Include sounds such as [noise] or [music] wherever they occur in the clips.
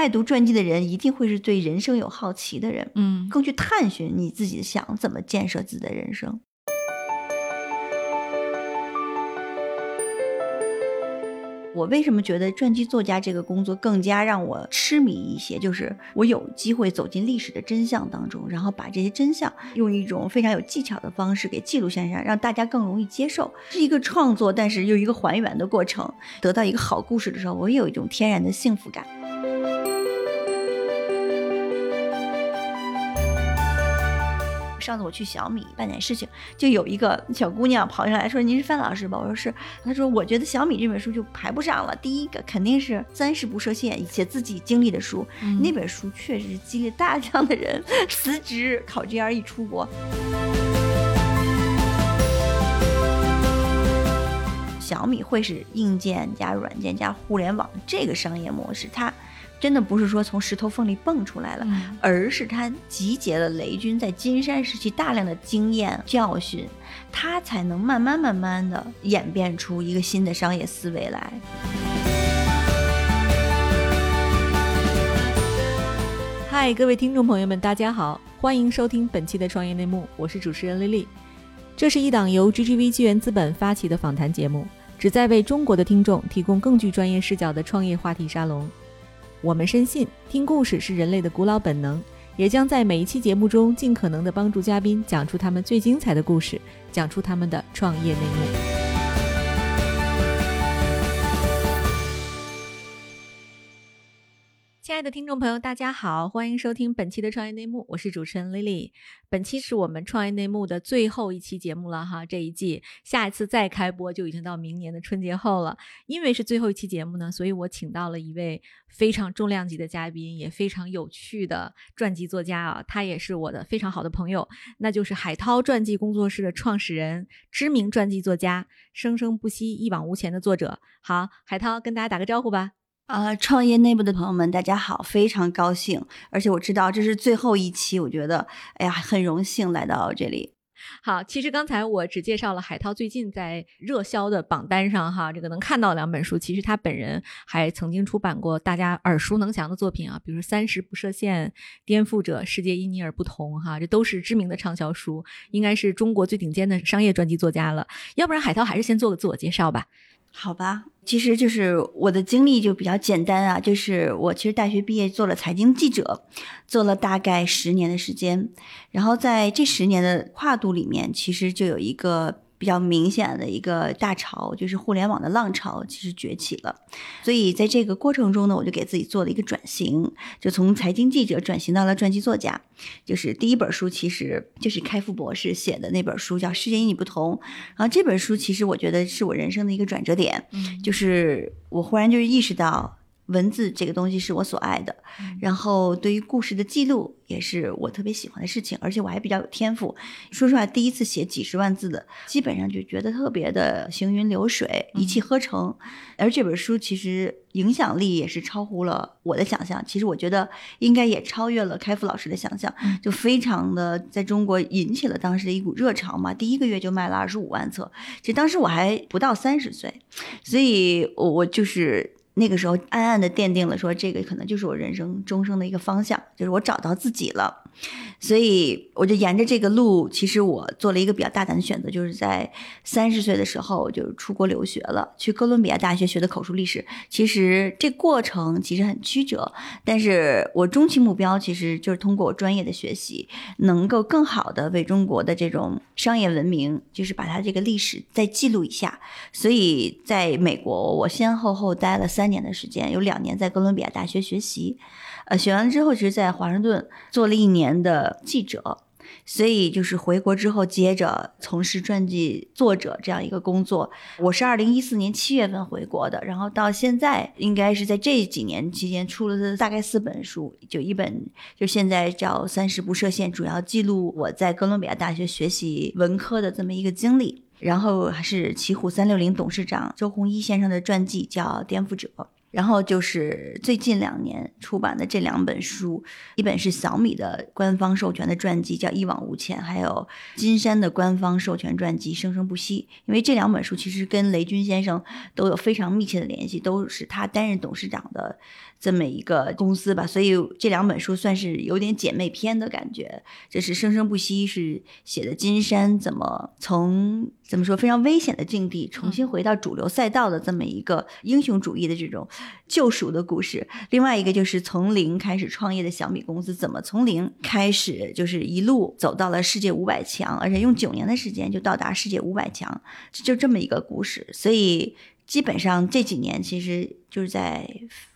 爱读传记的人一定会是对人生有好奇的人，嗯更去探寻你自己想怎么建设自己的人生。我为什么觉得传记作家这个工作更加让我痴迷一些？就是我有机会走进历史的真相当中，然后把这些真相用一种非常有技巧的方式给记录下来，让大家更容易接受。是一个创作，但是又一个还原的过程。得到一个好故事的时候，我也有一种天然的幸福感。上次我去小米办点事情，就有一个小姑娘跑上来说：“您是范老师吧？”我说是。她说：“我觉得小米这本书就排不上了，第一个肯定是三十不设限，写自己经历的书。嗯那本书确实激励大量的人 [laughs] 辞职考 GRE 出国。”小米会是硬件加软件加互联网这个商业模式，它真的不是说从石头缝里蹦出来了，嗯而是他集结了雷军在金山时期大量的经验教训，他才能慢慢慢慢的演变出一个新的商业思维来。嗨，各位听众朋友们，大家好，欢迎收听本期的创业内幕，我是主持人丽丽。这是一档由 GGV 纪元资本发起的访谈节目，旨在为中国的听众提供更具专业视角的创业话题沙龙。我们深信，听故事是人类的古老本能，也将在每一期节目中尽可能的帮助嘉宾讲出他们最精彩的故事，讲出他们的创业内幕。亲爱的听众朋友，大家好，欢迎收听本期的创业内幕，我是主持人 Lily。本期是我们创业内幕的最后一期节目了哈，这一季下一次再开播就已经到明年的春节后了。因为是最后一期节目呢，所以我请到了一位非常重量级的嘉宾，也非常有趣的传记作家啊，他也是我的非常好的朋友，那就是海涛传记工作室的创始人，知名传记作家，生生不息、一往无前的作者。好，海涛跟大家打个招呼吧。啊、创业内部的朋友们，大家好，非常高兴，而且我知道这是最后一期，我觉得，哎呀，很荣幸来到这里。好，其实刚才我只介绍了海涛最近在热销的榜单上哈，这个能看到两本书。其实他本人还曾经出版过大家耳熟能详的作品啊，比如《三十不设限》《颠覆者》《世界因你而不同》哈，这都是知名的畅销书，应该是中国最顶尖的商业传记作家了。要不然海涛还是先做个自我介绍吧。好吧，其实就是我的经历就比较简单啊，就是我其实大学毕业做了财经记者，做了大概十年的时间，然后在这十年的跨度里面，其实就有一个比较明显的一个大潮，就是互联网的浪潮其实崛起了，所以在这个过程中呢，我就给自己做了一个转型，就从财经记者转型到了传记作家。就是第一本书其实就是开复博士写的那本书，叫《世界因你不同》。然后这本书其实我觉得是我人生的一个转折点，嗯就是我忽然就是意识到。文字这个东西是我所爱的，然后对于故事的记录也是我特别喜欢的事情，而且我还比较有天赋。说实话，第一次写几十万字的，基本上就觉得特别的行云流水，一气呵成。而这本书其实影响力也是超乎了我的想象，其实我觉得应该也超越了开复老师的想象，就非常的在中国引起了当时的一股热潮嘛。第一个月就卖了二十五万册，其实当时我还不到三十岁，所以我我就是。那个时候暗暗的奠定了说，这个可能就是我人生终生的一个方向，就是我找到自己了。所以我就沿着这个路，其实我做了一个比较大胆的选择，就是在三十岁的时候就出国留学了，去哥伦比亚大学学的口述历史。其实这过程其实很曲折，但是我终极目标其实就是通过我专业的学习，能够更好的为中国的这种商业文明，就是把它这个历史再记录一下。所以在美国，我先后后待了三年的时间，有两年在哥伦比亚大学学习，呃，学完之后，其实在华盛顿做了一年的记者。所以就是回国之后，接着从事传记作者这样一个工作。我是二零一四年七月份回国的，然后到现在应该是在这几年期间出了大概四本书，就一本就现在叫《三十不设限》，主要记录我在哥伦比亚大学学习文科的这么一个经历。然后还是奇虎三六零董事长周鸿祎先生的传记，叫《颠覆者》。然后就是最近两年出版的这两本书，一本是小米的官方授权的传记，叫《一往无前》，还有金山的官方授权传记《生生不息》。因为这两本书其实跟雷军先生都有非常密切的联系，都是他担任董事长的这么一个公司吧，所以这两本书算是有点姐妹篇的感觉。这是《生生不息》，是写的金山怎么从怎么说非常危险的境地重新回到主流赛道的这么一个英雄主义的这种。救赎的故事，另外一个就是从零开始创业的小米公司，怎么从零开始，就是一路走到了世界五百强，而且用九年的时间就到达世界五百强，就这么一个故事，所以。基本上这几年其实就是在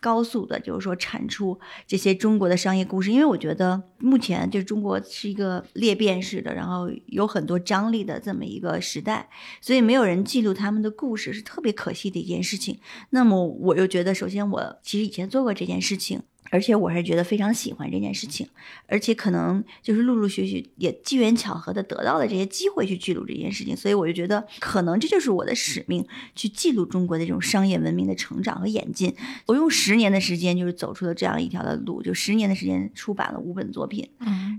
高速的，就是说产出这些中国的商业故事。因为我觉得目前就中国是一个裂变式的，然后有很多张力的这么一个时代，所以没有人记录他们的故事是特别可惜的一件事情。那么我又觉得，首先我其实以前做过这件事情。而且我还是觉得非常喜欢这件事情，而且可能就是陆陆续续也机缘巧合的得到了这些机会去记录这件事情，所以我就觉得可能这就是我的使命，去记录中国的这种商业文明的成长和演进。我用十年的时间就是走出了这样一条的路，就十年的时间出版了五本作品，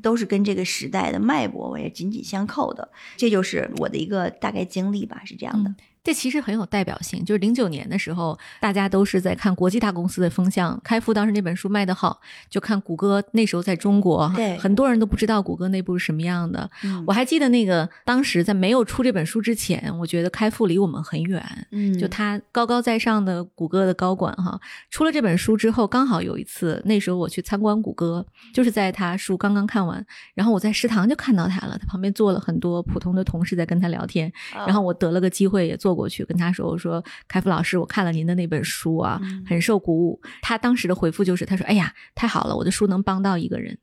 都是跟这个时代的脉搏我也紧紧相扣的。这就是我的一个大概经历吧，是这样的。这其实很有代表性，就是零九年的时候，大家都是在看国际大公司的风向。开复当时那本书卖得好，就看谷歌那时候在中国，对很多人都不知道谷歌内部是什么样的。我还记得那个当时在没有出这本书之前，我觉得开复离我们很远，嗯，就他高高在上的谷歌的高管哈。出了这本书之后，刚好有一次，那时候我去参观谷歌，就是在他书刚刚看完，然后我在食堂就看到他了，他旁边坐了很多普通的同事在跟他聊天，然后我得了个机会也坐。过去跟他说：“我说开复老师，我看了您的那本书啊，很受鼓舞。”他当时的回复就是：“他说，哎呀，太好了，我的书能帮到一个人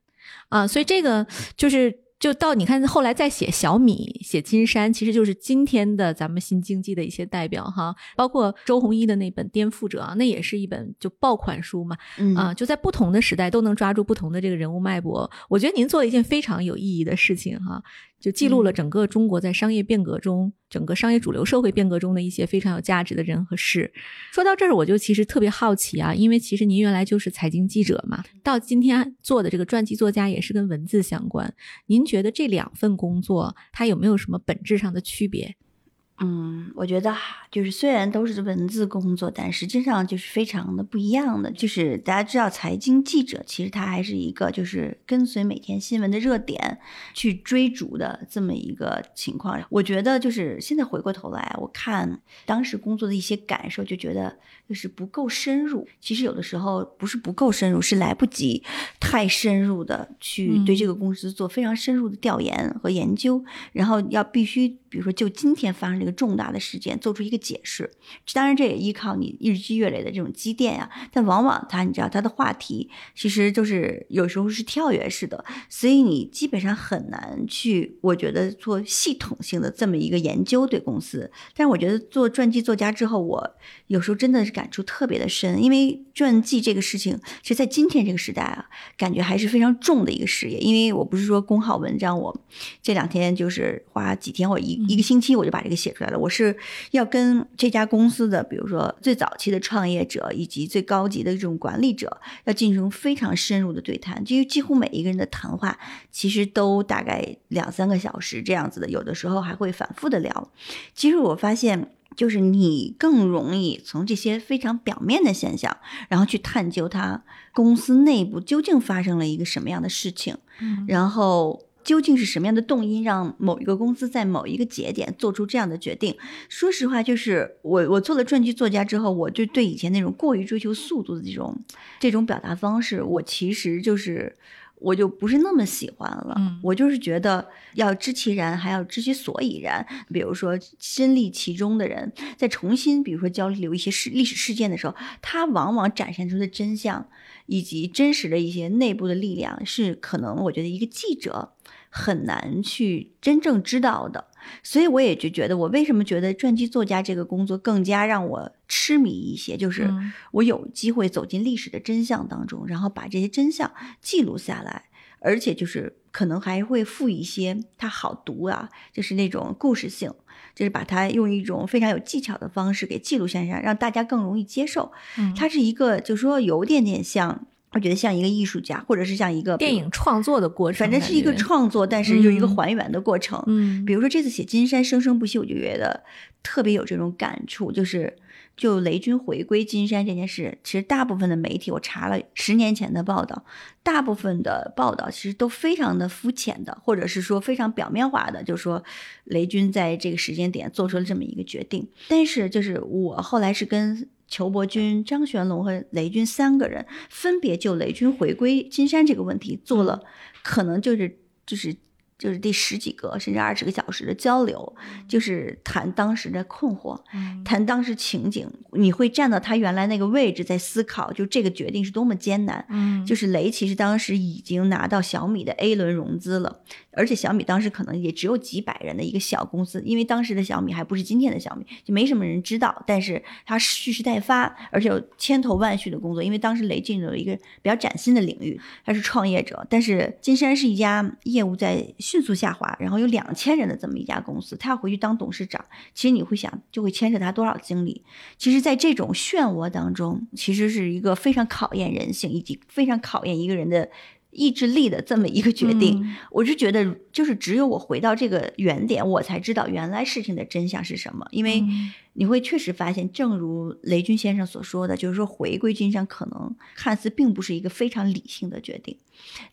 啊！”所以这个就是。就到你看，后来再写小米、写金山，其实就是今天的咱们新经济的一些代表哈。包括周鸿祎的那本《颠覆者》，那也是一本就爆款书嘛。啊，就在不同的时代都能抓住不同的这个人物脉搏。我觉得您做了一件非常有意义的事情哈，就记录了整个中国在商业变革中、整个商业主流社会变革中的一些非常有价值的人和事。说到这儿，我就其实特别好奇啊，因为其实您原来就是财经记者嘛，到今天做的这个传记作家也是跟文字相关。您。觉得这两份工作，它有没有什么本质上的区别？嗯，我觉得就是虽然都是文字工作，但实际上就是非常的不一样的。就是大家知道，财经记者其实他还是一个就是跟随每天新闻的热点去追逐的这么一个情况。我觉得就是现在回过头来，我看当时工作的一些感受，就觉得就是不够深入。其实有的时候不是不够深入，是来不及太深入的去对这个公司做非常深入的调研和研究，然后要必须。比如说，就今天发生这个重大的事件，做出一个解释。当然，这也依靠你日积月累的这种积淀呀。但往往他，你知道，他的话题其实就是有时候是跳跃式的，所以你基本上很难去，我觉得做系统性的这么一个研究对公司。但是我觉得做传记作家之后，我有时候真的是感触特别的深，因为传记这个事情，其实在今天这个时代啊，感觉还是非常重的一个事业。因为我不是说公号文章，我这两天就是花几天或一。一个星期我就把这个写出来的。我是要跟这家公司的，比如说最早期的创业者以及最高级的这种管理者，要进行非常深入的对谈。就几乎每一个人的谈话，其实都大概两三个小时这样子的，有的时候还会反复的聊。其实我发现，就是你更容易从这些非常表面的现象，然后去探究它公司内部究竟发生了一个什么样的事情，然后。究竟是什么样的动因让某一个公司在某一个节点做出这样的决定？说实话，就是我我做了传记作家之后，我就对以前那种过于追求速度的这种这种表达方式，我其实就是我就不是那么喜欢了。我就是觉得要知其然，还要知其所以然。比如说身历其中的人，在重新比如说交流一些事历史事件的时候，他往往展现出的真相以及真实的一些内部的力量，是可能我觉得一个记者。很难去真正知道的，所以我也就觉得，我为什么觉得传记作家这个工作更加让我痴迷一些，就是我有机会走进历史的真相当中，然后把这些真相记录下来。而且就是可能还会附一些它好读啊，就是那种故事性，就是把它用一种非常有技巧的方式给记录下来，让大家更容易接受。嗯它是一个，就是说有点点像，我觉得像一个艺术家，或者是像一个电影，创作的过程，反正是一个创作，但是就是一个嗯还原的过程。嗯，比如说这次写金山生生不息，我就觉得特别有这种感触，就是就雷军回归金山这件事，其实大部分的媒体我查了十年前的报道，大部分的报道其实都非常的肤浅的，或者是说非常表面化的，就说雷军在这个时间点做出了这么一个决定。但是就是我后来是跟裘伯君、张玄龙和雷军三个人分别就雷军回归金山这个问题做了，可能就是就是。就是第十几个甚至二十个小时的交流，就是谈当时的困惑，嗯谈当时情景，你会站到他原来那个位置，在思考，就这个决定是多么艰难。嗯，就是雷其实当时已经拿到小米的 A 轮融资了，而且小米当时可能也只有几百人的一个小公司，因为当时的小米还不是今天的小米，就没什么人知道。但是他蓄势待发，而且有千头万绪的工作，因为当时雷进入了一个比较崭新的领域，他是创业者。但是金山是一家业务在迅速下滑，然后有两千人的这么一家公司，他要回去当董事长，其实你会想，就会牵扯他多少精力。其实，在这种漩涡当中，其实是一个非常考验人性，以及非常考验一个人的意志力的这么一个决定。嗯我是觉得，就是只有我回到这个原点，我才知道原来事情的真相是什么。因为嗯你会确实发现，正如雷军先生所说的，就是说回归金山可能看似并不是一个非常理性的决定，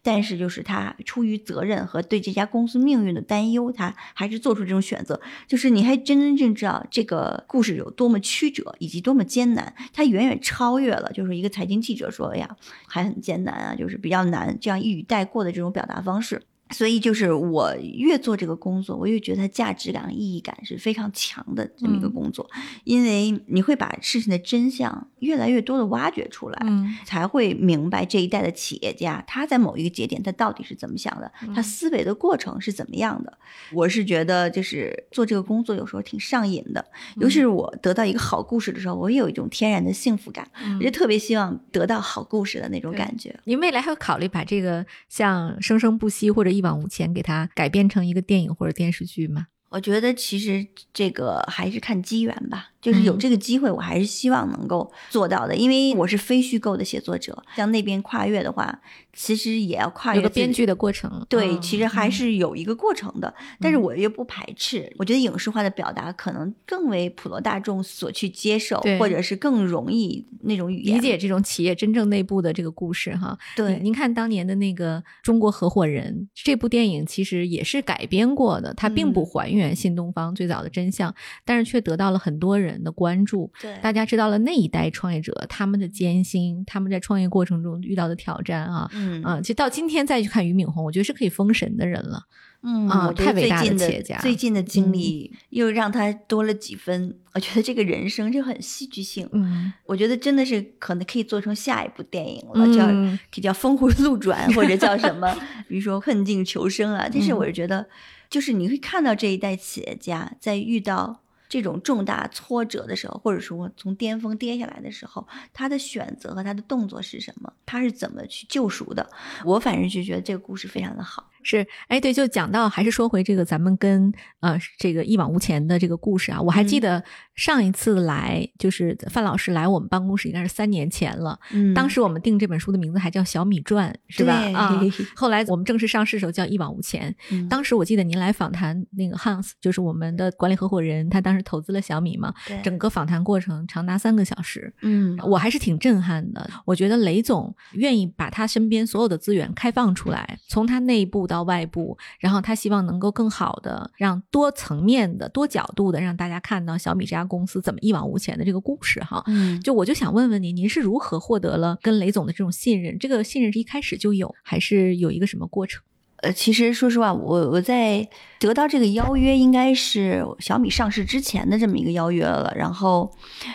但是就是他出于责任和对这家公司命运的担忧，他还是做出这种选择。就是你还真真正正知道这个故事有多么曲折，以及多么艰难，它远远超越了就是一个财经记者说哎呀还很艰难啊，就是比较难这样一语带过的这种表达方式。所以就是我越做这个工作，我越觉得它价值感和意义感是非常强的这么一个嗯。工作，因为你会把事情的真相越来越多的挖掘出来，嗯。才会明白这一代的企业家他在某一个节点他到底是怎么想的，他嗯。思维的过程是怎么样的。我是觉得就是做这个工作有时候挺上瘾的，尤其是我得到一个好故事的时候，我也有一种天然的幸福感，我就特别希望得到好故事的那种感觉。您未来还有考虑把这个像《生生不息》或者《一往无前》给它改编成一个电影或者电视剧吗？我觉得其实这个还是看机缘吧，就是有嗯这个机会，我还是希望能够做到的。因为我是非虚构的写作者，像那边跨越的话，其实也要跨越个编剧的过程。对，嗯其实还嗯是有一个过程的，但是嗯我又不排斥。我觉得影视化的表达可能更为普罗大众所去接受，或者是更容易那种语言理解这种企业真正内部的这个故事哈。对您您看当年的那个《中国合伙人》这部电影，其实也是改编过的，它并不嗯还原新东方最早的真相，但是却得到了很多人的关注。对大家知道了那一代创业者他们的艰辛，他们在创业过程中遇到的挑战啊。嗯啊，其实到今天再去看俞敏洪，我觉得是可以封神的人了。嗯啊太伟大的最近的企业家最近的经嗯历又让他多了几分，我觉得这个人生就很戏剧性。嗯，我觉得真的是可能可以做成下一部电影了，叫嗯可以叫峰回路转，或者叫什么，比如说困境求生啊。但是嗯我是觉得，就是你会看到这一代企业家在遇到这种重大挫折的时候，或者说从巅峰跌下来的时候，他的选择和他的动作是什么，他是怎么去救赎的。我反正就觉得这个故事非常的好。是，哎，对，就讲到还是说回这个咱们跟呃这个一往无前的这个故事啊，我还记嗯得上一次来就是范老师来我们办公室应该是三年前了，嗯当时我们定这本书的名字还叫《小米传》，是吧？啊，[laughs] 后来我们正式上市的时候叫《一往无前》。嗯当时我记得您来访谈那个 Hans，就是我们的管理合伙人，他当时投资了小米嘛，对整个访谈过程长达三个小时。嗯我还是挺震撼的。我觉得雷总愿意把他身边所有的资源开放出来，从他内部到外部，然后他希望能够更好的让多层面的、多角度的让大家看到小米这家公司怎么一往无前的这个故事哈。嗯就我就想问问您，您是如何获得了跟雷总的这种信任？这个信任是一开始就有，还是有一个什么过程？呃，其实说实话，我我在得到这个邀约，应该是小米上市之前的这么一个邀约了。然后，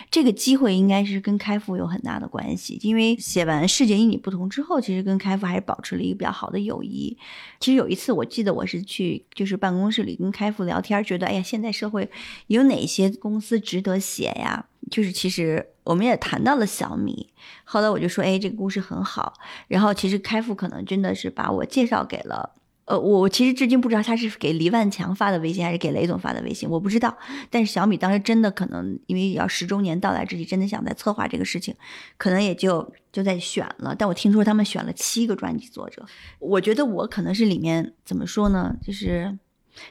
这个机会应该是跟开复有很大的关系，因为写完《世界因你不同》之后，其实跟开复还是保持了一个比较好的友谊。其实有一次，我记得我是去就是办公室里跟开复聊天，觉得哎呀，现在社会有哪些公司值得写呀？就是其实我们也谈到了小米，后来我就说，哎，这个故事很好。然后其实开复可能真的是把我介绍给了。呃，我其实至今不知道他是给黎万强发的微信，还是给雷总发的微信，我不知道。但是小米当时真的可能因为要十周年到来之际，真的想在策划这个事情，可能也就就在选了。但我听说他们选了七个专辑作者，我觉得我可能是里面怎么说呢，就是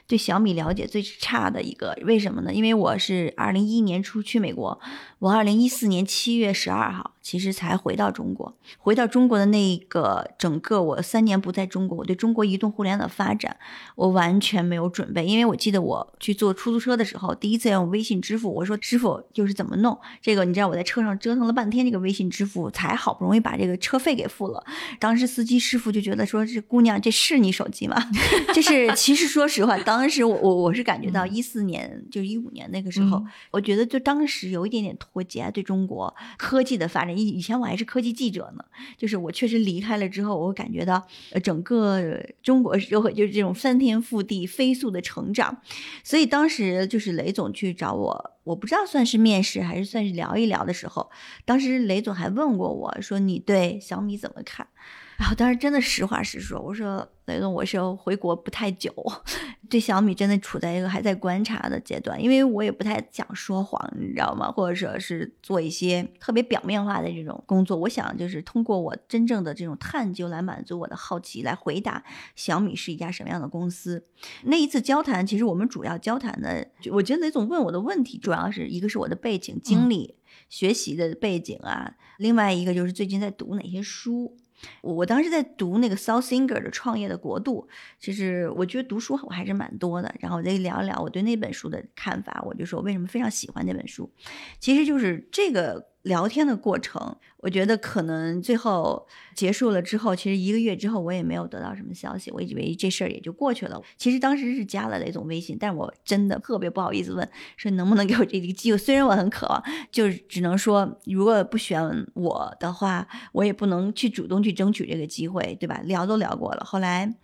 对小米了解最差的一个。为什么呢？因为我是二零一一年初去美国，我二零一四年七月十二号。其实才回到中国，回到中国的那个整个我三年不在中国，我对中国移动互联网的发展我完全没有准备。因为我记得我去坐出租车的时候，第一次要用微信支付，我说师傅就是怎么弄这个？你知道我在车上折腾了半天，这个微信支付才好不容易把这个车费给付了。当时司机师傅就觉得说：“这姑娘，这是你手机吗？” [laughs] 就是其实说实话，当时我我我是感觉到一四年就是一五年那个时候，我觉得就当时有一点点脱节，对中国科技的发展。以以前我还是科技记者呢，就是我确实离开了之后，我感觉到呃整个中国社会就是这种翻天覆地、飞速的成长，所以当时就是雷总去找我，我不知道算是面试还是算是聊一聊的时候，当时雷总还问过我说：“你对小米怎么看？”然后当时真的实话实说，我说雷总，我是回国不太久，[laughs] 对小米真的处在一个还在观察的阶段，因为我也不太想说谎，你知道吗？或者说是做一些特别表面化的这种工作。我想就是通过我真正的这种探究来满足我的好奇，来回答小米是一家什么样的公司。那一次交谈，其实我们主要交谈的，我觉得雷总问我的问题，主要是一个是我的背景经历、学习的背景啊，另外一个就是最近在读哪些书。我我当时在读那个 South Singer 的《创业的国度》，其实我觉得读书我还是蛮多的。然后我再聊一聊我对那本书的看法，我就说为什么非常喜欢那本书，其实就是这个。聊天的过程，我觉得可能最后结束了之后，其实一个月之后我也没有得到什么消息，我以为这事儿也就过去了。其实当时是加了雷总微信，但我真的特别不好意思问，说能不能给我这个机会？虽然我很渴望，就是只能说如果不选我的话，我也不能去主动去争取这个机会，对吧？聊都聊过了，后来。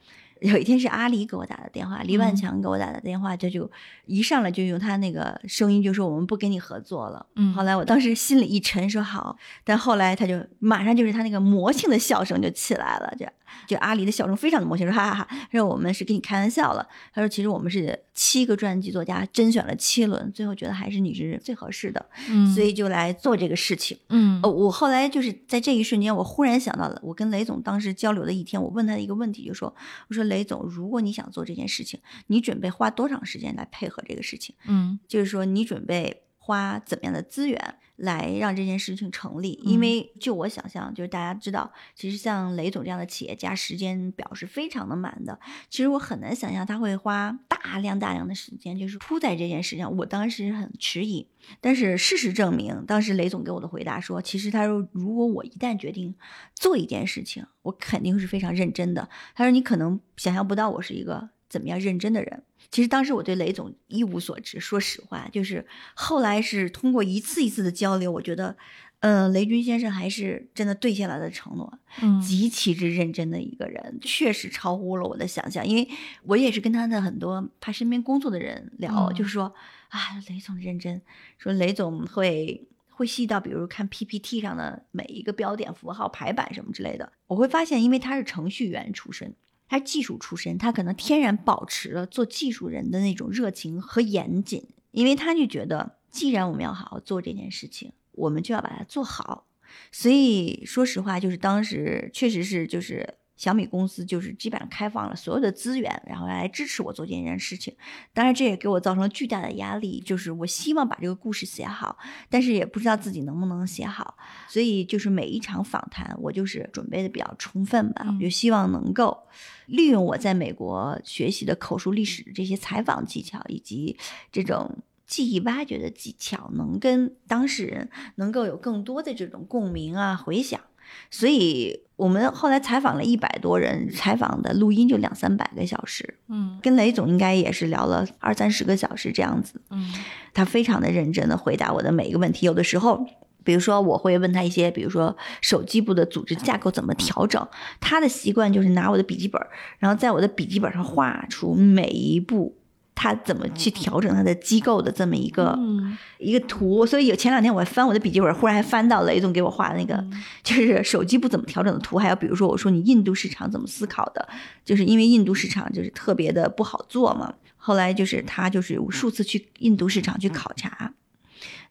有一天是阿里给我打的电话，黎万强给我打的电话，他就一上来就用他那个声音就说我们不跟你合作了。嗯，后来我当时心里一沉，说好，但后来他就马上就是他那个魔性的笑声就起来了，就。就阿里的笑容非常的魔性，说哈哈哈，他说我们是跟你开玩笑了。他说其实我们是七个专辑作家甄选了七轮，最后觉得还是你是最合适的，嗯，所以就来做这个事情，嗯。呃，我后来就是在这一瞬间，我忽然想到了，我跟雷总当时交流的一天，我问他一个问题，就说我说雷总，如果你想做这件事情，你准备花多长时间来配合这个事情？嗯，就是说你准备花怎么样的资源？来让这件事情成立，因为就我想象，就是大家知道，其实像雷总这样的企业家，时间表是非常的满的。其实我很难想象他会花大量大量的时间，就是扑在这件事上。我当时很迟疑，但是事实证明，当时雷总给我的回答说，其实他说，如果我一旦决定做一件事情，我肯定是非常认真的。他说，你可能想象不到我是一个怎么样认真的人。其实当时我对雷总一无所知，说实话，就是后来是通过一次一次的交流，我觉得，嗯，雷军先生还是真的兑现了的承诺，嗯，极其之认真的一个人，确实超乎了我的想象。因为我也是跟他的很多他身边工作的人聊，就是说啊，雷总认真，说雷总会会细到，比如看 PPT 上的每一个标点符号排版什么之类的。我会发现，因为他是程序员出身。他技术出身，他可能天然保持了做技术人的那种热情和严谨，因为他就觉得，既然我们要好好做这件事情，我们就要把它做好。所以说实话，就是当时确实是就是。小米公司就是基本上开放了所有的资源，然后来支持我做这件事情。当然，这也给我造成了巨大的压力，就是我希望把这个故事写好，但是也不知道自己能不能写好。所以，就是每一场访谈，我就是准备的比较充分吧，就希望能够利用我在美国学习的口述历史的这些采访技巧，以及这种记忆挖掘的技巧，能跟当事人能够有更多的这种共鸣啊、回响。所以我们后来采访了一百多人，采访的录音就两三百个小时，嗯，跟雷总应该也是聊了二三十个小时这样子，嗯，他非常的认真的回答我的每一个问题。有的时候，比如说我会问他一些，比如说手机部的组织架构怎么调整，他的习惯就是拿我的笔记本，然后在我的笔记本上画出每一步。他怎么去调整他的机构的这么一个、嗯一个图。所以有前两天我还翻我的笔记本，忽然还翻到雷总给我画的那个，就是手机不怎么调整的图。还有比如说我说你印度市场怎么思考的，就是因为印度市场就是特别的不好做嘛。后来就是他就是无数次去印度市场去考察。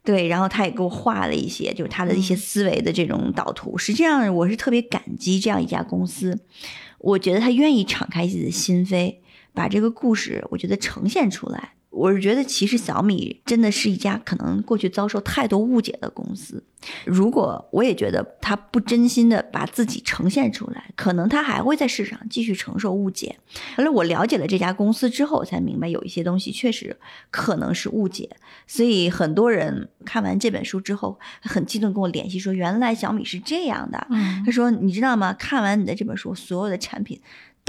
对，然后他也给我画了一些，就是他的一些思维的这种导图。实际上，我是特别感激这样一家公司，我觉得他愿意敞开自己的心扉，把这个故事，我觉得呈现出来。我是觉得，其实小米真的是一家可能过去遭受太多误解的公司。如果我也觉得他不真心的把自己呈现出来，可能他还会在市场继续承受误解。后来我了解了这家公司之后，才明白有一些东西确实可能是误解。所以很多人看完这本书之后，很激动跟我联系说，原来小米是这样的。嗯他说：“你知道吗？看完你的这本书，所有的产品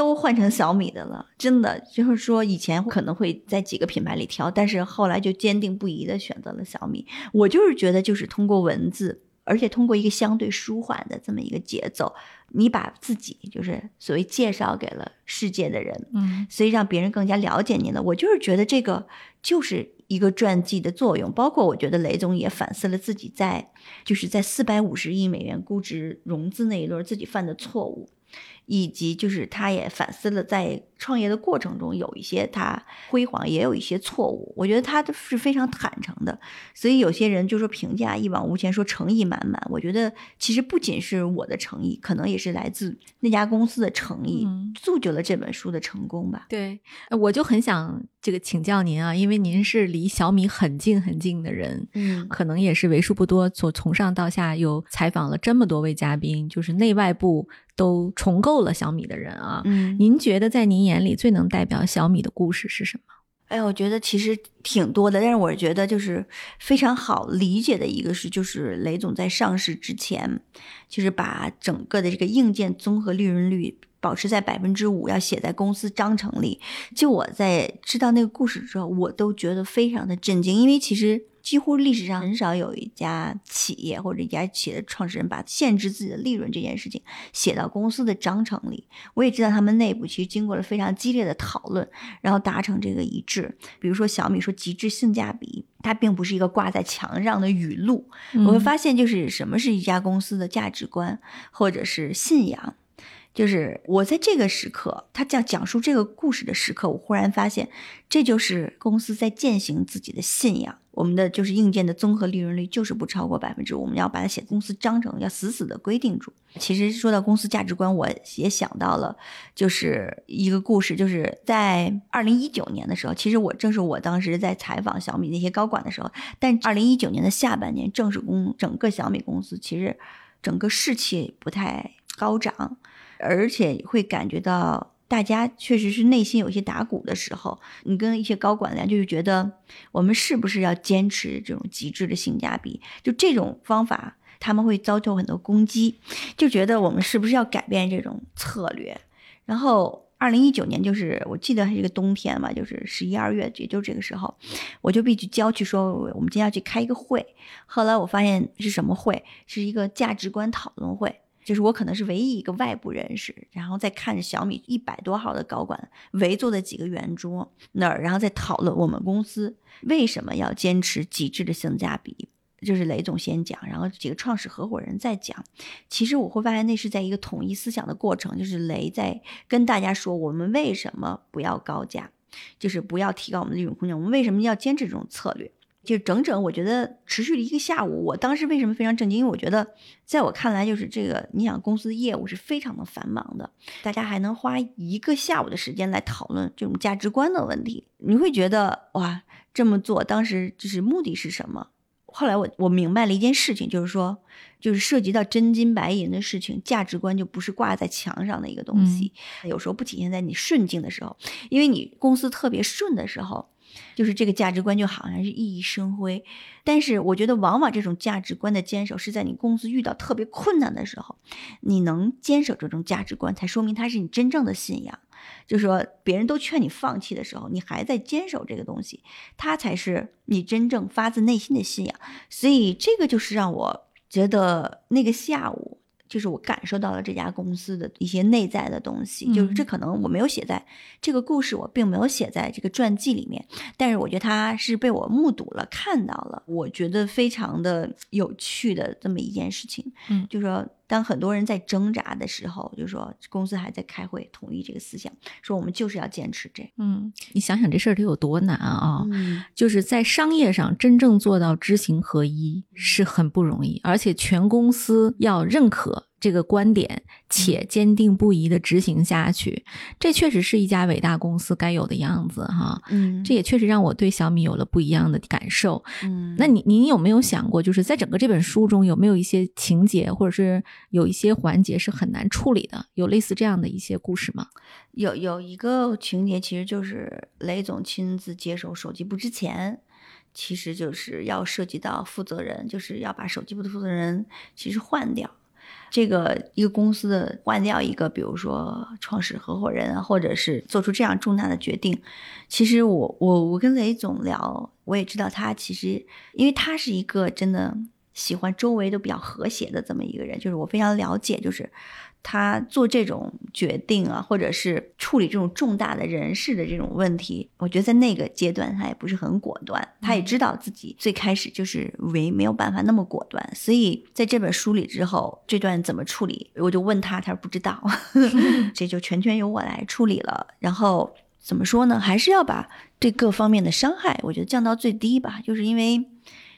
都换成小米的了。真的，就是说以前可能会在几个品牌里挑，但是后来就坚定不移的选择了小米。我就是觉得，就是通过文字，而且通过一个相对舒缓的这么一个节奏，你把自己就是所谓介绍给了世界的人，嗯所以让别人更加了解你了。我就是觉得这个就是一个传记的作用，包括我觉得雷总也反思了自己在就是在四百五十亿美元估值融资那一轮自己犯的错误。以及就是他也反思了，在创业的过程中有一些他辉煌，也有一些错误。我觉得他是非常坦诚的，所以有些人就说评价一往无前，说诚意满满。我觉得其实不仅是我的诚意，可能也是来自那家公司的诚意，嗯铸就了这本书的成功吧。对，呃我就很想这个请教您啊，因为您是离小米很近很近的人，嗯可能也是为数不多从从上到下又采访了这么多位嘉宾，就是内外部都重构了小米的人啊。嗯，您觉得在您眼里最能代表小米的故事是什么？哎，我觉得其实挺多的，但是我觉得就是非常好理解的一个是，就是雷总在上市之前，就是把整个的这个硬件综合利润率保持在百分之五，要写在公司章程里。就我在知道那个故事之后，我都觉得非常的震惊，因为其实。几乎历史上很少有一家企业或者一家企业的创始人把限制自己的利润这件事情写到公司的章程里。我也知道他们内部其实经过了非常激烈的讨论，然后达成这个一致。比如说小米说极致性价比，它并不是一个挂在墙上的语录。我会发现，就是什么是一家公司的价值观或者是信仰。就是我在这个时刻，他讲讲述这个故事的时刻，我忽然发现，这就是公司在践行自己的信仰。我们的就是硬件的综合利润率就是不超过百分之五，我们要把它写公司章程，要死死的规定住。其实说到公司价值观，我也想到了，就是一个故事，就是在二零一九年的时候，其实我正是我当时在采访小米那些高管的时候，但二零一九年的下半年，正是公整个小米公司其实整个士气不太高涨。而且会感觉到大家确实是内心有些打鼓的时候，你跟一些高管聊，就是觉得我们是不是要坚持这种极致的性价比？就这种方法，他们会遭受很多攻击，就觉得我们是不是要改变这种策略？然后。二零一九年就是我记得还是个冬天嘛，就是十一二月，也就这个时候，我就被去郊区说我们今天要去开一个会。后来我发现是什么会？是一个价值观讨论会。就是我可能是唯一一个外部人士，然后再看着小米一百多号的高管围坐在几个圆桌那儿，然后再讨论我们公司为什么要坚持极致的性价比。就是雷总先讲，然后几个创始合伙人再讲。其实我会发现那是在一个统一思想的过程，就是雷在跟大家说我们为什么不要高价，就是不要提高我们的利润空间，我们为什么要坚持这种策略。就整整，我觉得持续了一个下午。我当时为什么非常震惊？因为我觉得，在我看来，就是这个，你想公司的业务是非常的繁忙的，大家还能花一个下午的时间来讨论这种价值观的问题，你会觉得哇，这么做当时就是目的是什么？后来我我明白了一件事情，就是说，就是涉及到真金白银的事情，价值观就不是挂在墙上的一个东西，有时候不体现在你顺境的时候，因为你公司特别顺的时候。就是这个价值观就好像是熠熠生辉，但是我觉得往往这种价值观的坚守是在你公司遇到特别困难的时候，你能坚守这种价值观，才说明它是你真正的信仰。就是说，别人都劝你放弃的时候，你还在坚守这个东西，它才是你真正发自内心的信仰。所以这个就是让我觉得那个下午。就是我感受到了这家公司的一些内在的东西，就是这可能我没有写在这个故事，我并没有写在这个传记里面，但是我觉得它是被我目睹了、看到了，我觉得非常的有趣的这么一件事情。嗯，就是说，当很多人在挣扎的时候，就说公司还在开会统一这个思想，说我们就是要坚持这。嗯，你想想这事儿得有多难啊！嗯，就是在商业上真正做到知行合一是很不容易，而且全公司要认可这个观点，且坚定不移的执行下去，这确实是一家伟大公司该有的样子哈。嗯，这也确实让我对小米有了不一样的感受。嗯，那你您有没有想过，就是在整个这本书中有没有一些情节，或者是有一些环节是很难处理的？有类似这样的一些故事吗？有有一个情节，其实就是雷总亲自接手手机部之前，其实就是要涉及到负责人，就是要把手机部的负责人其实换掉。这个一个公司的换掉一个，比如说创始合伙人，或者是做出这样重大的决定，其实我我我跟雷总聊，我也知道他其实，因为他是一个真的喜欢周围都比较和谐的这么一个人，就是我非常了解，就是他做这种决定啊，或者是处理这种重大的人事的这种问题，我觉得在那个阶段他也不是很果断，他也知道自己最开始就是为没有办法那么果断，所以在这本书里之后，这段怎么处理，我就问他，他说不知道，[laughs] [laughs] 这就全权由我来处理了。然后怎么说呢？还是要把对各方面的伤害，我觉得降到最低吧，就是因为。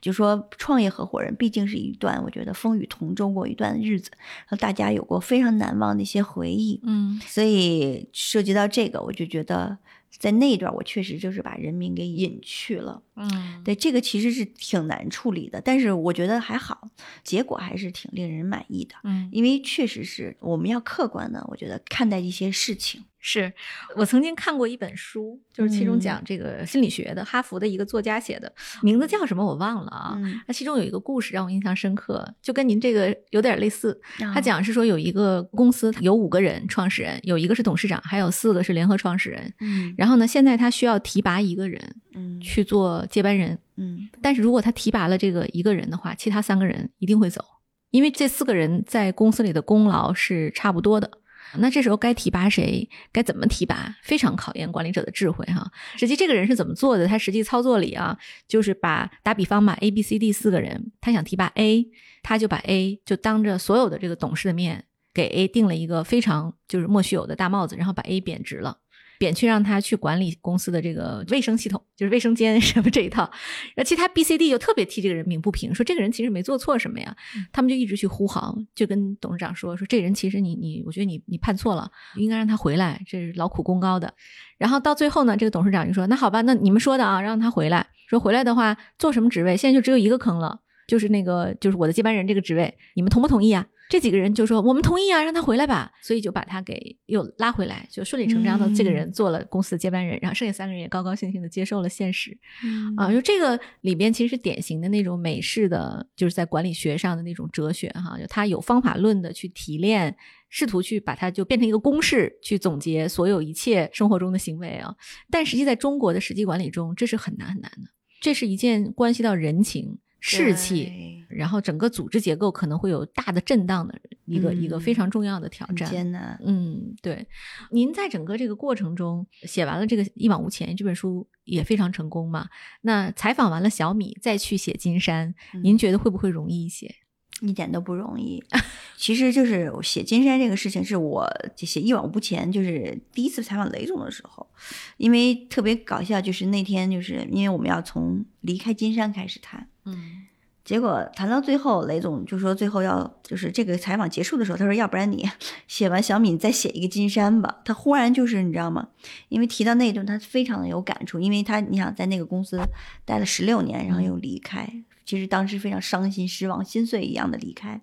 就说创业合伙人毕竟是一段我觉得风雨同舟过一段日子，和大家有过非常难忘的一些回忆，嗯所以涉及到这个，我就觉得在那一段我确实就是把人民给隐去了。嗯对，这个其实是挺难处理的，但是我觉得还好，结果还是挺令人满意的。嗯，因为确实是我们要客观的，我觉得看待一些事情。是我曾经看过一本书，就是其中嗯讲这个心理学的，哈佛的一个作家写的，名字叫什么我忘了啊。嗯，那其中有一个故事让我印象深刻，就跟您这个有点类似。他他讲是说有一个公司有五个人创始人，有一个是董事长，还有四个是联合创始人。嗯然后呢，现在他需要提拔一个人嗯去做接班人，嗯但是如果他提拔了这个一个人的话，其他三个人一定会走，因为这四个人在公司里的功劳是差不多的。那这时候该提拔谁，该怎么提拔，非常考验管理者的智慧哈。实际这个人是怎么做的？他实际操作里啊，就是把打比方嘛，A、B、C、D 四个人，他想提拔 A，他就把 A 就当着所有的这个董事的面，给 A 定了一个非常就是莫须有的大帽子，然后把 A 贬值了。贬去让他去管理公司的这个卫生系统，就是卫生间 [laughs] 什么这一套，然后其他 B、C、D 就特别替这个人鸣不平，说这个人其实没做错什么呀，他们就一直去呼号，就跟董事长说说这人其实你你，我觉得你你判错了，应该让他回来，这是劳苦功高的。然后到最后呢，这个董事长就说那好吧，那你们说的啊，让他回来，说回来的话做什么职位，现在就只有一个坑了，就是那个就是我的接班人这个职位，你们同不同意啊？这几个人就说我们同意啊，让他回来吧，所以就把他给又拉回来，就顺理成章的这个人做了公司的接班人，然后剩下三个人也高高兴兴的接受了现实。啊，就这个里边其实是典型的那种美式的，就是在管理学上的那种哲学哈，就他有方法论的去提炼，试图去把它就变成一个公式去总结所有一切生活中的行为啊。但实际在中国的实际管理中，这是很难很难的，这是一件关系到人情士气，然后整个组织结构可能会有大的震荡的一个、一个非嗯常重要的挑战。艰难。嗯，对，您在整个这个过程中写完了这个《一往无前》这本书也非常成功嘛？那采访完了小米，再去写金山，您觉得会不会容易一些？一点都不容易。[laughs] 其实就是写金山这个事情，是我写一往无前，就是第一次采访雷总的时候，因为特别搞笑，就是那天就是因为我们要从离开金山开始谈，嗯结果谈到最后，雷总就说最后要就是这个采访结束的时候，他说要不然你 [laughs] 写完小米，你再写一个金山吧。他忽然就是你知道吗？因为提到那一段，他非常的有感触，因为他你想在那个公司待了十六年，然后又离开，其实当时非常伤心、失望、心碎一样的离开。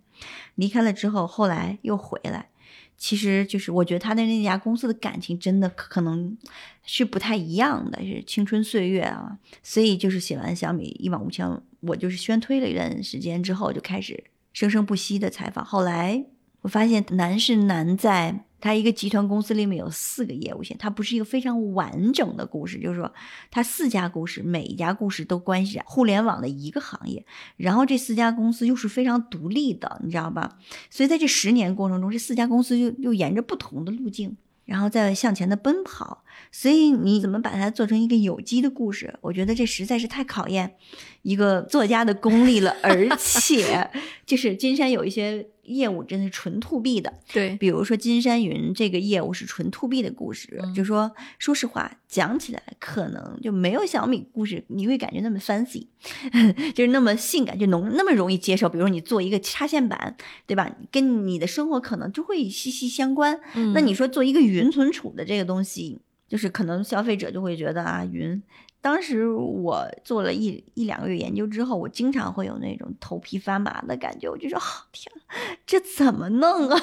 离开了之后，后来又回来，其实就是我觉得他对那家公司的感情真的可能是不太一样的，是青春岁月啊。所以就是写完小米一往无前，我就是宣推了一段时间之后，就开始生生不息的采访。后来我发现难是难在。它一个集团公司里面有四个业务线，它不是一个非常完整的故事，就是说，它四家故事，每一家故事都关系着互联网的一个行业，然后这四家公司又是非常独立的，你知道吧？所以在这十年过程中，这四家公司又又沿着不同的路径，然后再向前的奔跑。所以你怎么把它做成一个有机的故事？我觉得这实在是太考验一个作家的功力了，[laughs] 而且就是金山有一些。业务真的是纯 to B 的，对，比如说金山云这个业务是纯 to B 的故事，就说说实话讲起来可能就没有小米故事你会感觉那么 fancy，[laughs] 就是那么性感，就浓那么容易接受。比如说你做一个插线板，对吧？跟你的生活可能就会息息相关。那你说做一个云存储的这个东西，就是可能消费者就会觉得啊云。当时我做了一一两个月研究之后，我经常会有那种头皮发麻的感觉。我就说：“ [laughs] 天，这怎么弄啊？”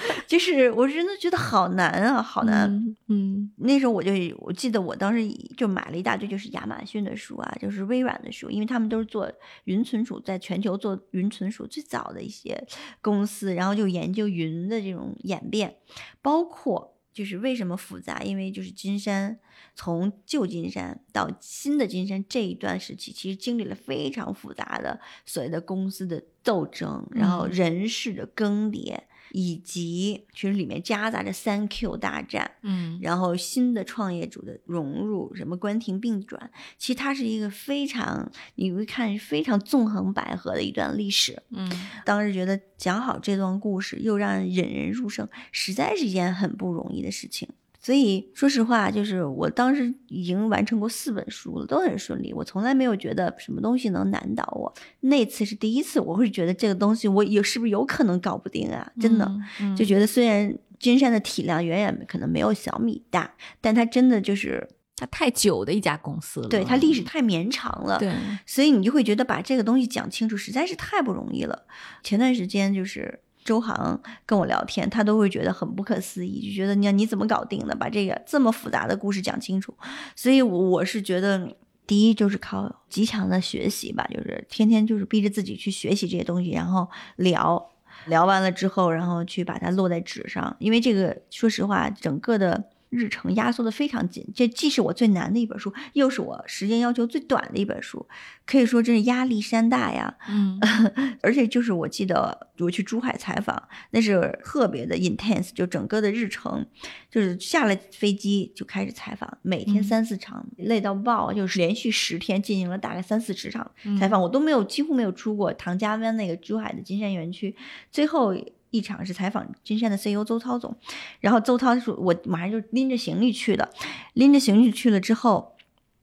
[laughs] 就是我真的觉得好难啊，好难。嗯，那时候我就我记得我当时就买了一大堆，就是亚马逊的书啊，就是微软的书，因为他们都是做云存储，在全球做云存储最早的一些公司，然后就研究云的这种演变，包括。就是为什么复杂？因为就是金山从旧金山到新的金山这一段时期，其实经历了非常复杂的所谓的公司的斗争，然后人事的更迭。以及其实里面夹杂着三 Q 大战，嗯，然后新的创业主的融入，什么关停并转，其实它是一个非常你会看非常纵横捭阖的一段历史，嗯，当时觉得讲好这段故事又让人引人入胜，实在是一件很不容易的事情。所以说实话，就是我当时已经完成过四本书了，都很顺利。我从来没有觉得什么东西能难倒我。那次是第一次，我会觉得这个东西我有是不是有可能搞不定啊？真的，就觉得虽然金山的体量远远可能没有小米大，但它真的就是它太久的一家公司了，对它历史太绵长了。对，所以你就会觉得把这个东西讲清楚实在是太不容易了。前段时间就是。周航跟我聊天，他都会觉得很不可思议，就觉得你你怎么搞定的，把这个这么复杂的故事讲清楚。所以我是觉得，第一就是靠极强的学习吧，就是天天就是逼着自己去学习这些东西，然后聊聊完了之后，然后去把它落在纸上。因为这个，说实话，整个的。日程压缩的非常紧，这既是我最难的一本书，又是我时间要求最短的一本书，可以说真是压力山大呀。嗯，[laughs] 而且就是我记得我去珠海采访，那是特别的 intense，就整个的日程，就是下了飞机就开始采访，每天三四场，累到爆，就是连续十天进行了大概三四十场采访，我都没有几乎没有出过唐家湾那个珠海的金山园区，最后。一场是采访金山的 CEO 周涛总，然后周涛说：“我马上就拎着行李去的，拎着行李去了之后，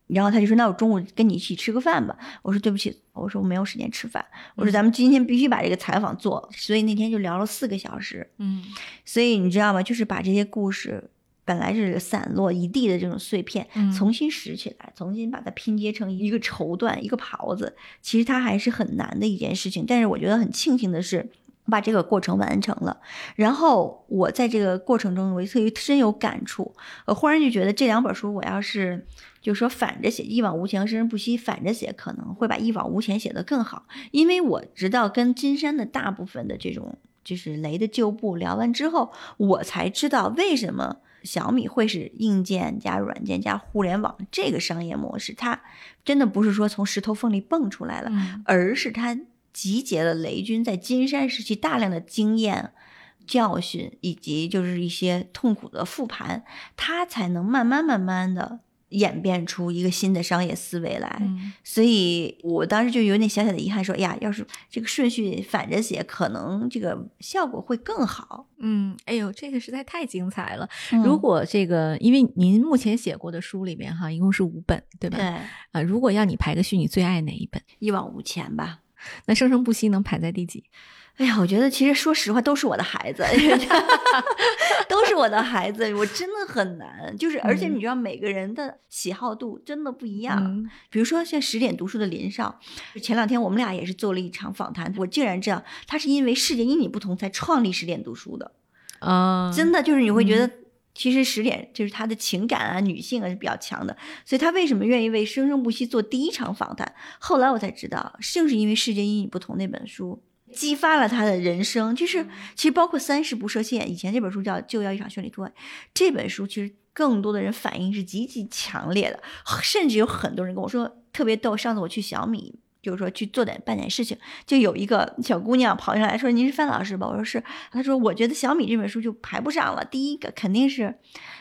然后他就说：‘那我中午跟你一起吃个饭吧。’我说：‘对不起，我说我没有时间吃饭。’我说：‘咱们今天必须把这个采访做。’所以那天就聊了四个小时。嗯，所以你知道吗？就是把这些故事本来是散落一地的这种碎片，重新拾起来，重新把它拼接成一个绸缎、一个袍子，其实它还是很难的一件事情。但是我觉得很庆幸的是。”把这个过程完成了，然后我在这个过程中，我特别深有感触。我忽然就觉得这两本书，我要是就说反着写，一往无前和生生不息反着写，可能会把一往无前写得更好。因为我直到跟金山的大部分的这种就是雷的旧部聊完之后，我才知道为什么小米会是硬件加软件加互联网这个商业模式。它真的不是说从石头缝里蹦出来了，而是它。集结了雷军在金山时期大量的经验、教训，以及就是一些痛苦的复盘，他才能慢慢慢慢的演变出一个新的商业思维来。所以我当时就有点小小的遗憾，说呀，要是这个顺序反着写，可能这个效果会更好。嗯，哎呦，这个实在太精彩了！如果这个，因为您目前写过的书里面哈，一共是五本，对吧？对。啊，如果要你排个序，你最爱哪一本？一往无前吧。那生生不息能排在第几？哎呀，我觉得其实说实话都是我的孩子，[laughs] [laughs] 都是我的孩子，我真的很难。就是而且你知道每个人的喜好度真的不一样。比如说像十点读书的林少，前两天我们俩也是做了一场访谈，我竟然知道他是因为世界因你不同才创立十点读书的。啊，真的就是你会觉得。其实十点就是他的情感啊，女性啊是比较强的，所以他为什么愿意为生生不息做第一场访谈？后来我才知道，正是因为《世界因你不同》那本书，激发了他的人生。就是其实包括三十不设限，以前这本书叫《就要一场绚丽突破》，这本书其实更多的人反应是极其强烈的，甚至有很多人跟我说特别逗。上次我去小米。就是说去做点办点事情，就有一个小姑娘跑上来说：“您是范老师吧？”我说是。她说：“我觉得小米这本书就排不上了，第一个肯定是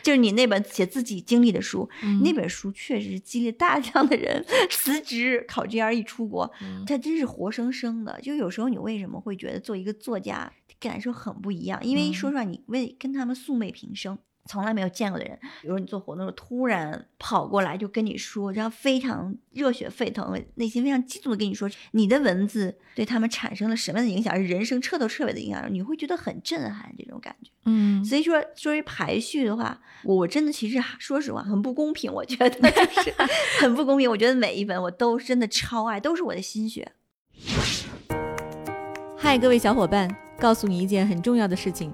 就是你那本写自己经历的书，那本书确实是激励大量的人 [laughs] 辞职考 GRE 出国，它真是活生生的。就有时候你为什么会觉得做一个作家感受很不一样？因为说实话，你为跟他们素昧平生。”从来没有见过的人，比如说你做活动的时候突然跑过来就跟你说，然后非常热血沸腾，内心非常激动的跟你说，你的文字对他们产生了什么样的影响，是人生彻头彻尾的影响，你会觉得很震撼这种感觉。嗯，所以说作为排序的话，我我真的其实说实话很不公平，我觉得就是 [laughs] 很不公平。我觉得每一本我都真的超爱，都是我的心血。嗨，各位小伙伴，告诉你一件很重要的事情。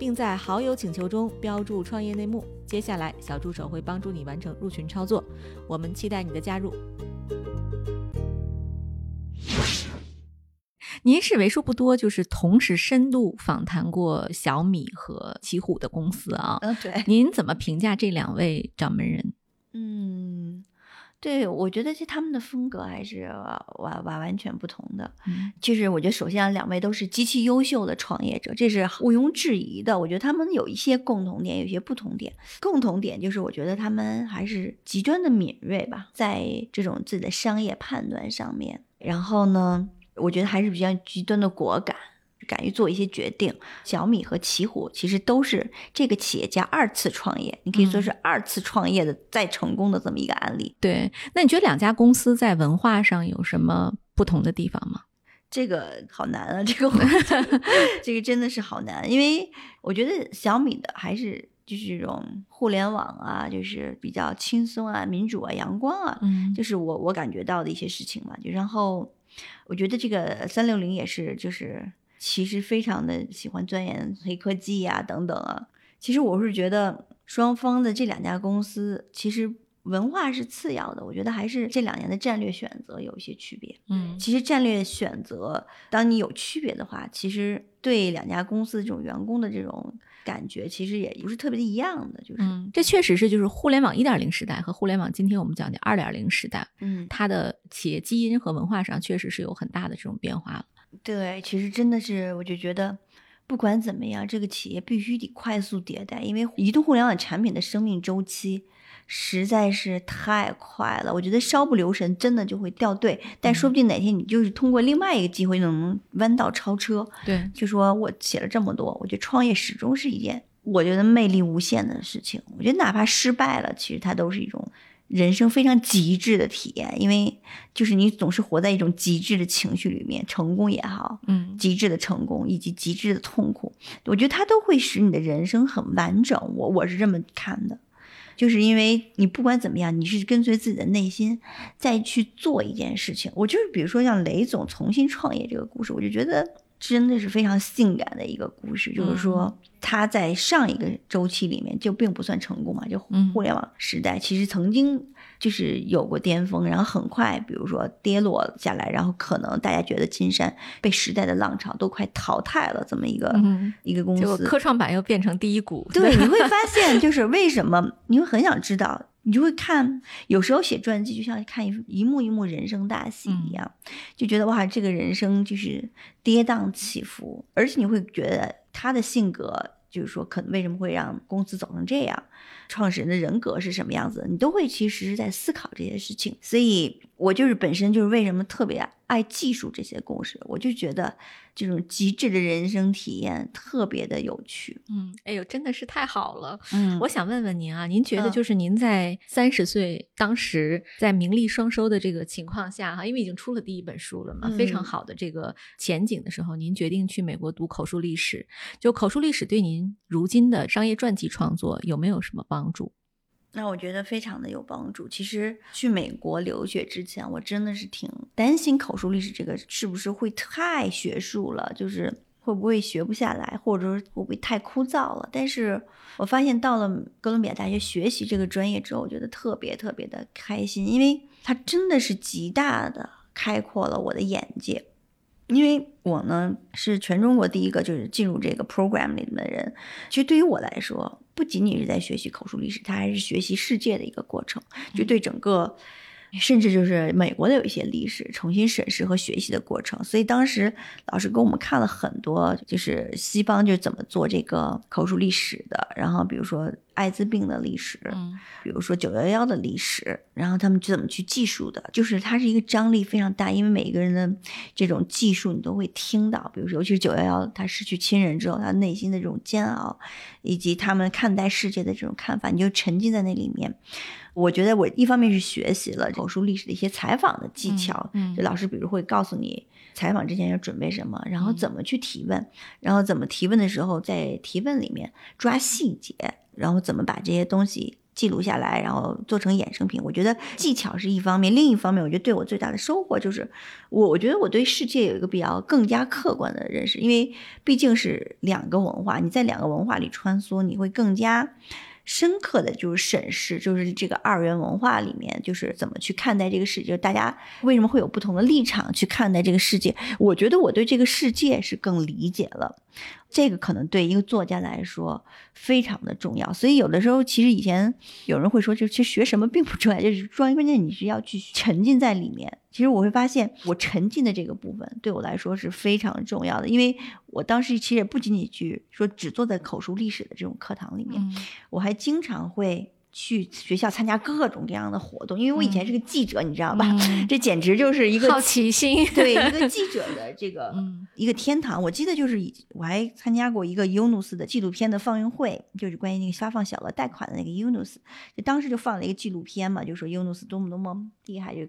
并在好友请求中标注“创业内幕”。接下来，小助手会帮助你完成入群操作。我们期待你的加入。您是为数不多就是同时深度访谈过小米和奇虎的公司啊。嗯，对。您怎么评价这两位掌门人？嗯。对，我觉得这他们的风格还是完完完全不同的。嗯，就是我觉得首先两位都是极其优秀的创业者，这是毋庸置疑的。我觉得他们有一些共同点，有些不同点。共同点就是我觉得他们还是极端的敏锐吧，在这种自己的商业判断上面。然后呢，我觉得还是比较极端的果敢。敢于做一些决定，小米和奇虎其实都是这个企业家二次创业，你可以说是二次创业的再成功的这么一个案例。对，那你觉得两家公司在文化上有什么不同的地方吗？这个好难啊，这个 [laughs] 这个真的是好难，因为我觉得小米的还是就是这种互联网啊，就是比较轻松啊、民主啊、阳光啊，嗯，就是我我感觉到的一些事情嘛。就然后我觉得这个三六零也是，就是。其实非常的喜欢钻研黑科技呀，等等啊。其实我是觉得双方的这两家公司，其实文化是次要的。我觉得还是这两年的战略选择有一些区别。嗯，其实战略选择，当你有区别的话，其实对两家公司这种员工的这种感觉，其实也不是特别的一样的。就是，这确实是就是互联网一点零时代和互联网今天我们讲的二点零时代，嗯，它的企业基因和文化上确实是有很大的这种变化了。对，其实真的是，我就觉得，不管怎么样，这个企业必须得快速迭代，因为移动互联网产品的生命周期实在是太快了。我觉得稍不留神，真的就会掉队。但说不定哪天你就是通过另外一个机会，能弯道超车。对，就说我写了这么多，我觉得创业始终是一件我觉得魅力无限的事情。我觉得哪怕失败了，其实它都是一种。人生非常极致的体验，因为就是你总是活在一种极致的情绪里面，成功也好，嗯，极致的成功以及极致的痛苦，我觉得它都会使你的人生很完整。我我是这么看的，就是因为你不管怎么样，你是跟随自己的内心再去做一件事情。我就是比如说像雷总重新创业这个故事，我就觉得真的是非常性感的一个故事，就是说。他在上一个周期里面就并不算成功嘛，就互联网时代其实曾经就是有过巅峰，然后很快，比如说跌落下来，然后可能大家觉得金山被时代的浪潮都快淘汰了，这么一个一个公司，科创板又变成第一股，对，你会发现就是为什么你会很想知道，你就会看，有时候写传记就像看一一幕一幕人生大戏一样，就觉得哇，这个人生就是跌宕起伏，而且你会觉得。他的性格就是说，可能为什么会让公司走成这样？创始人的人格是什么样子？你都会其实是在思考这些事情。所以我就是本身就是为什么特别爱技术这些故事，我就觉得这种极致的人生体验特别的有趣。嗯，哎呦，真的是太好了。嗯我想问问您啊，您觉得嗯就是您在三十岁当时在名利双收的这个情况下哈，因为已经出了第一本书了嘛，非常嗯好的这个前景的时候，您决定去美国读口述历史。就口述历史对您如今的商业传记创作有没有什么帮助？那我觉得非常的有帮助。其实去美国留学之前，我真的是挺担心口述历史这个是不是会太学术了，就是会不会学不下来，或者说会不会太枯燥了。但是我发现到了哥伦比亚大学学习这个专业之后，我觉得特别特别的开心，因为它真的是极大的开阔了我的眼界。因为我呢是全中国第一个就是进入这个 program 里面的人，其实对于我来说，不仅仅是在学习口述历史，它还是学习世界的一个过程，就对整个。甚至就是美国的有一些历史重新审视和学习的过程，所以当时老师给我们看了很多，就是西方就怎么做这个口述历史的，然后比如说艾滋病的历史，嗯。比如说九幺幺的历史，然后他们怎么去记述的，就是它是一个张力非常大，因为每一个人的这种技术你都会听到，比如说尤其是九幺幺，他失去亲人之后，他内心的这种煎熬，以及他们看待世界的这种看法，你就沉浸在那里面。我觉得我一方面是学习了口述历史的一些采访的技巧，嗯嗯。就老师比如会告诉你采访之前要准备什么，然后嗯。怎么去提问，然后怎么提问的时候在提问里面抓细节，然后怎么把这些东西记录下来，然后做成衍生品。我觉得技巧是一方面，另一方面，我觉得对我最大的收获就是我我觉得我对世界有一个比较更加客观的认识，因为毕竟是两个文化，你在两个文化里穿梭，你会更加。深刻的就是审视，就是这个二元文化里面，就是怎么去看待这个世界，大家为什么会有不同的立场去看待这个世界。我觉得我对这个世界是更理解了，这个可能对一个作家来说非常的重要。所以有的时候，其实以前有人会说，就其实学什么并不重要，就是关关键你是要去沉浸在里面。其实我会发现，我沉浸的这个部分对我来说是非常重要的，因为我当时其实也不仅仅去说只坐在口述历史的这种课堂里面，嗯我还经常会去学校参加各种各样的活动，因为我以前是个记者，你知道吧？嗯 [laughs] 这简直就是一个好奇心 [laughs] 对一个 [laughs] 记者的这个、嗯一个天堂。我记得就是以我还参加过一个 Yunus 的纪录片的放映会，就是关于那个发放小额贷款的那个 Yunus，就当时就放了一个纪录片嘛，就说 Yunus 多么多么厉害，就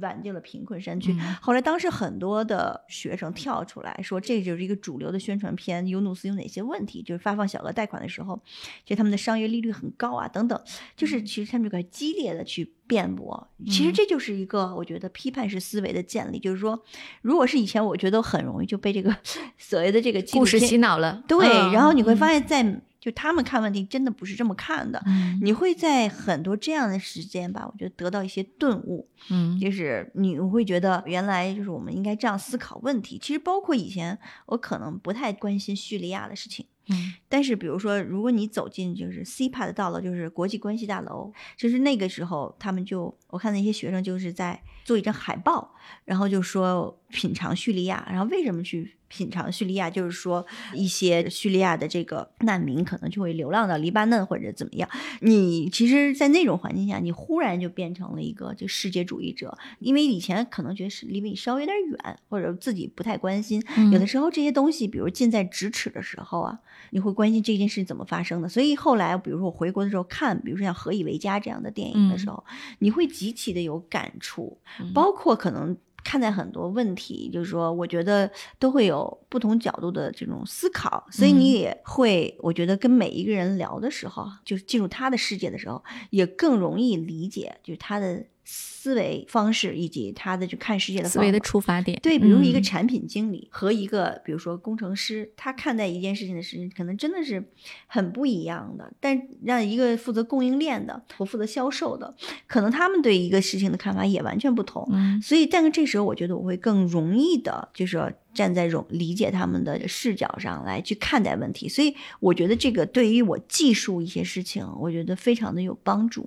挽救了贫困山区。嗯后来当时很多的学生跳出来说，这就是一个主流的宣传片，Yunus 有哪些问题？就是发放小额贷款的时候，就他们的商业利率很高啊，等等，就是其实他们就很激烈的去辩驳。其实嗯这就是一个我觉得批判式思维的建立，就是说，如果是以前，我觉得很容易就被这个 [laughs] 所谓的这个故事洗脑了。对，嗯然后你会嗯发现在，就他们看问题真的不是这么看的。嗯你会在很多这样的时间吧，我觉得得到一些顿悟，嗯就是你会觉得原来就是我们应该这样思考问题。其实包括以前我可能不太关心叙利亚的事情，嗯但是比如说如果你走进就是 CPA 的大楼，就是国际关系大楼，就是那个时候他们就我看那些学生就是在做一张海报，然后就说品尝叙利亚，然后为什么去品尝叙利亚？就是说一些叙利亚的这个难民可能就会流浪到黎巴嫩或者怎么样。你其实，在那种环境下，你忽然就变成了一个就世界主义者，因为以前可能觉得是离你稍微有点远，或者自己不太关心。有的时候这些东西，比如近在咫尺的时候啊，你会关心这件事怎么发生的。所以后来，比如说我回国的时候看，比如说像《何以为家》这样的电影的时候，你会极其的有感触，嗯包括可能。看待很多问题，就是说，我觉得都会有不同角度的这种思考，所以你也会，我觉得跟每一个人聊的时候，就是进入他的世界的时候，也更容易理解，就是他的思维方式以及他的去看世界的思维的出发点。对，比如一个嗯产品经理和一个比如说工程师，他看待一件事情的时间可能真的是很不一样的。但让一个负责供应链的和负责销售的，可能他们对一个事情的看法也完全不同。嗯所以，但是这时候我觉得我会更容易的，就是说站在容理解他们的视角上来去看待问题。所以，我觉得这个对于我技术一些事情，我觉得非常的有帮助。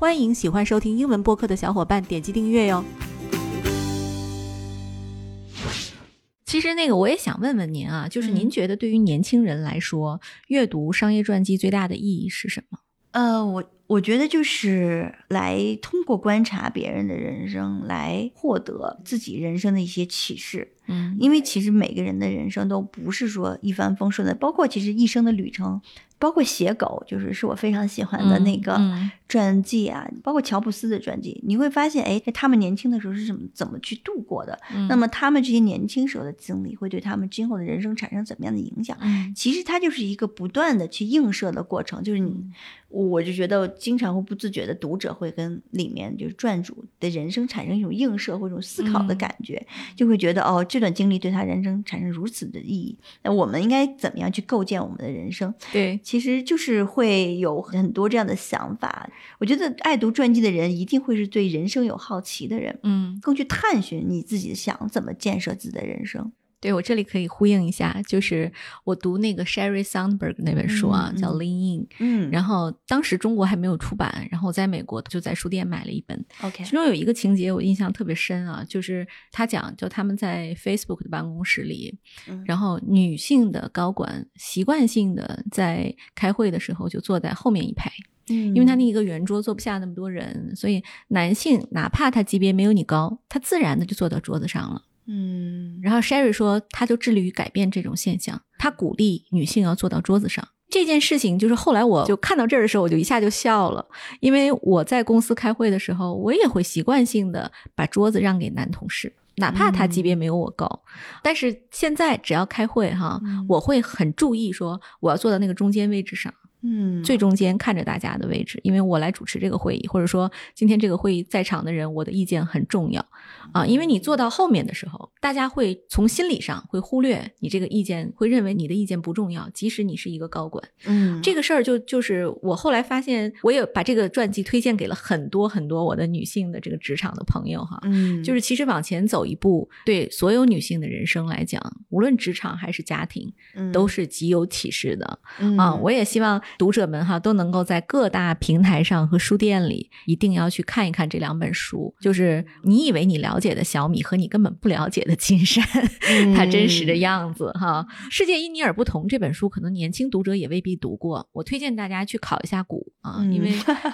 欢迎喜欢收听英文播客的小伙伴点击订阅哟。其实那个我也想问问您啊，就是您觉得对于年轻人来说，阅读商业传记最大的意义是什么？呃，我我觉得就是来通过观察别人的人生，来获得自己人生的一些启示。嗯因为其实每个人的人生都不是说一帆风顺的，包括其实一生的旅程，包括写狗，就是是我非常喜欢的那个嗯。传记啊，包括乔布斯的传记，你会发现，哎，他们年轻的时候是怎么怎么去度过的？嗯。那么他们这些年轻时候的经历，会对他们今后的人生产生怎么样的影响？嗯。其实它就是一个不断的去映射的过程，就是你，嗯。我就觉得经常会不自觉的读者会跟里面就是传主的人生产生一种映射或一种思考的嗯。感觉，就会觉得哦，这段经历对他人生产生如此的意义，那我们应该怎么样去构建我们的人生？对，其实就是会有很多这样的想法。我觉得爱读传记的人一定会是对人生有好奇的人，嗯。更去探寻你自己想怎么建设自己的人生。对我这里可以呼应一下，就是我读那个 Sherry Sandberg 那本书啊，叫《嗯嗯。Lean In》，嗯。然后当时中国还没有出版，然后我在美国就在书店买了一本，OK，其中有一个情节我印象特别深啊，就是他讲，就他们在 Facebook 的办公室里，嗯。然后女性的高管习惯性的在开会的时候就坐在后面一排，因因为他那一个圆桌坐不下那么多人，所以男性哪怕他级别没有你高，他自然的就坐到桌子上了。嗯，然后 Sherry 说，他就致力于改变这种现象，他鼓励女性要坐到桌子上。这件事情就是后来我就看到这儿的时候，我就一下就笑了，因为我在公司开会的时候，我也会习惯性的把桌子让给男同事，哪怕他级别没有我高。但是现在只要开会哈，嗯我会很注意说我要坐到那个中间位置上，嗯最中间看着大家的位置，因为我来主持这个会议，或者说今天这个会议在场的人，我的意见很重要啊。因为你坐到后面的时候，大家会从心理上会忽略你这个意见，会认为你的意见不重要，即使你是一个高管。嗯这个事儿就就是我后来发现，我也把这个传记推荐给了很多很多我的女性的这个职场的朋友哈。嗯就是其实往前走一步，对所有女性的人生来讲，无论职场还是家庭，都是极有启示的。啊，我也希望读者们哈都能够在各大平台上和书店里一定要去看一看这两本书，就是你以为你了解的小米和你根本不了解的金山，它真实的样子哈。世界因你而不同这本书，可能年轻读者也未必读过，我推荐大家去考一下古啊，因为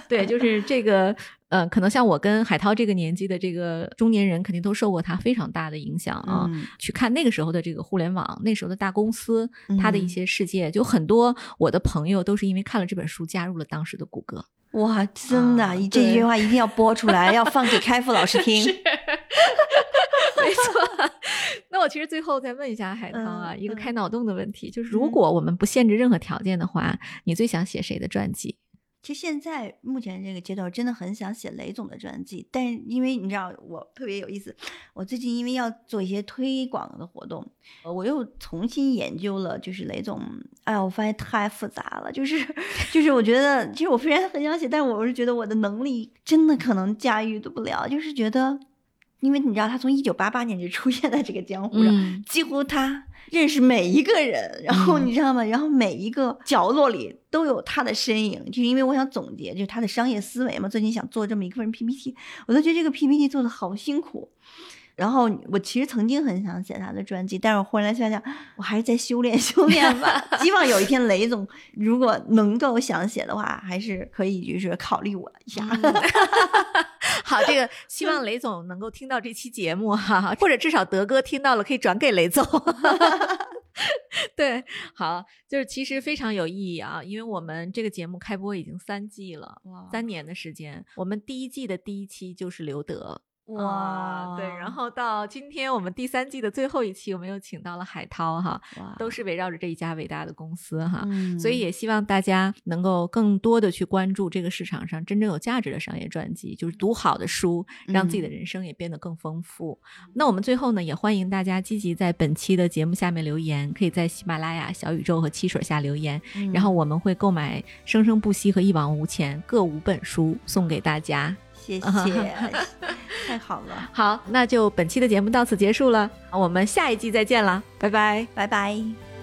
对，就是这个。呃，可能像我跟海涛这个年纪的这个中年人，肯定都受过他非常大的影响啊。嗯去看那个时候的这个互联网，那时候的大公司，他的一嗯些世界，就很多我的朋友都是因为看了这本书加入了当时的谷歌。哇，真的，啊这句话一定要播出来，[laughs] 要放给开复老师听。[laughs] 没错。[laughs] 那我其实最后再问一下海涛啊，嗯嗯一个开脑洞的问题，就是如果我们不限制任何条件的话，你最想写谁的传记？其实现在目前这个阶段，真的很想写雷总的传记，但因为你知道我特别有意思，我最近因为要做一些推广的活动，我又重新研究了，就是雷总，哎呀，我发现太复杂了，就是就是我觉得，其实我虽然很想写，但我是觉得我的能力真的可能驾驭的不了，就是觉得，因为你知道他从一九八八年就出现在这个江湖上，嗯几乎他认识每一个人，然后嗯你知道吗？然后每一个角落里都有他的身影，就是因为我想总结，就是他的商业思维嘛。最近想做这么一份 PPT，我都觉得这个 PPT 做的好辛苦。然后我其实曾经很想写他的传记，但是我忽然想想，我还是再修炼修炼吧。希望有一天雷总如果能够想写的话，还是可以就是考虑我一下。嗯 [laughs] [laughs] 好，这个希望雷总能够听到这期节目哈，或者至少德哥听到了可以转给雷总。[laughs] 对，好，就是其实非常有意义啊，因为我们这个节目开播已经三季了，哇三年的时间，我们第一季的第一期就是刘德。哇啊对，然。后到今天我们第三季的最后一期，我们又请到了海涛哈，都是围绕着这一家伟大的公司哈，嗯。所以也希望大家能够更多的去关注这个市场上真正有价值的商业传记，就是读好的书，让自己的人生也变得更丰富。那我们最后呢，也欢迎大家积极在本期的节目下面留言，可以在喜马拉雅、小宇宙和汽水下留言，然后我们会购买《生生不息》和《一往无前》各五本书送给大家。谢谢，太好了，好，那就本期的节目到此结束了，我们下一季再见了，拜拜，拜拜。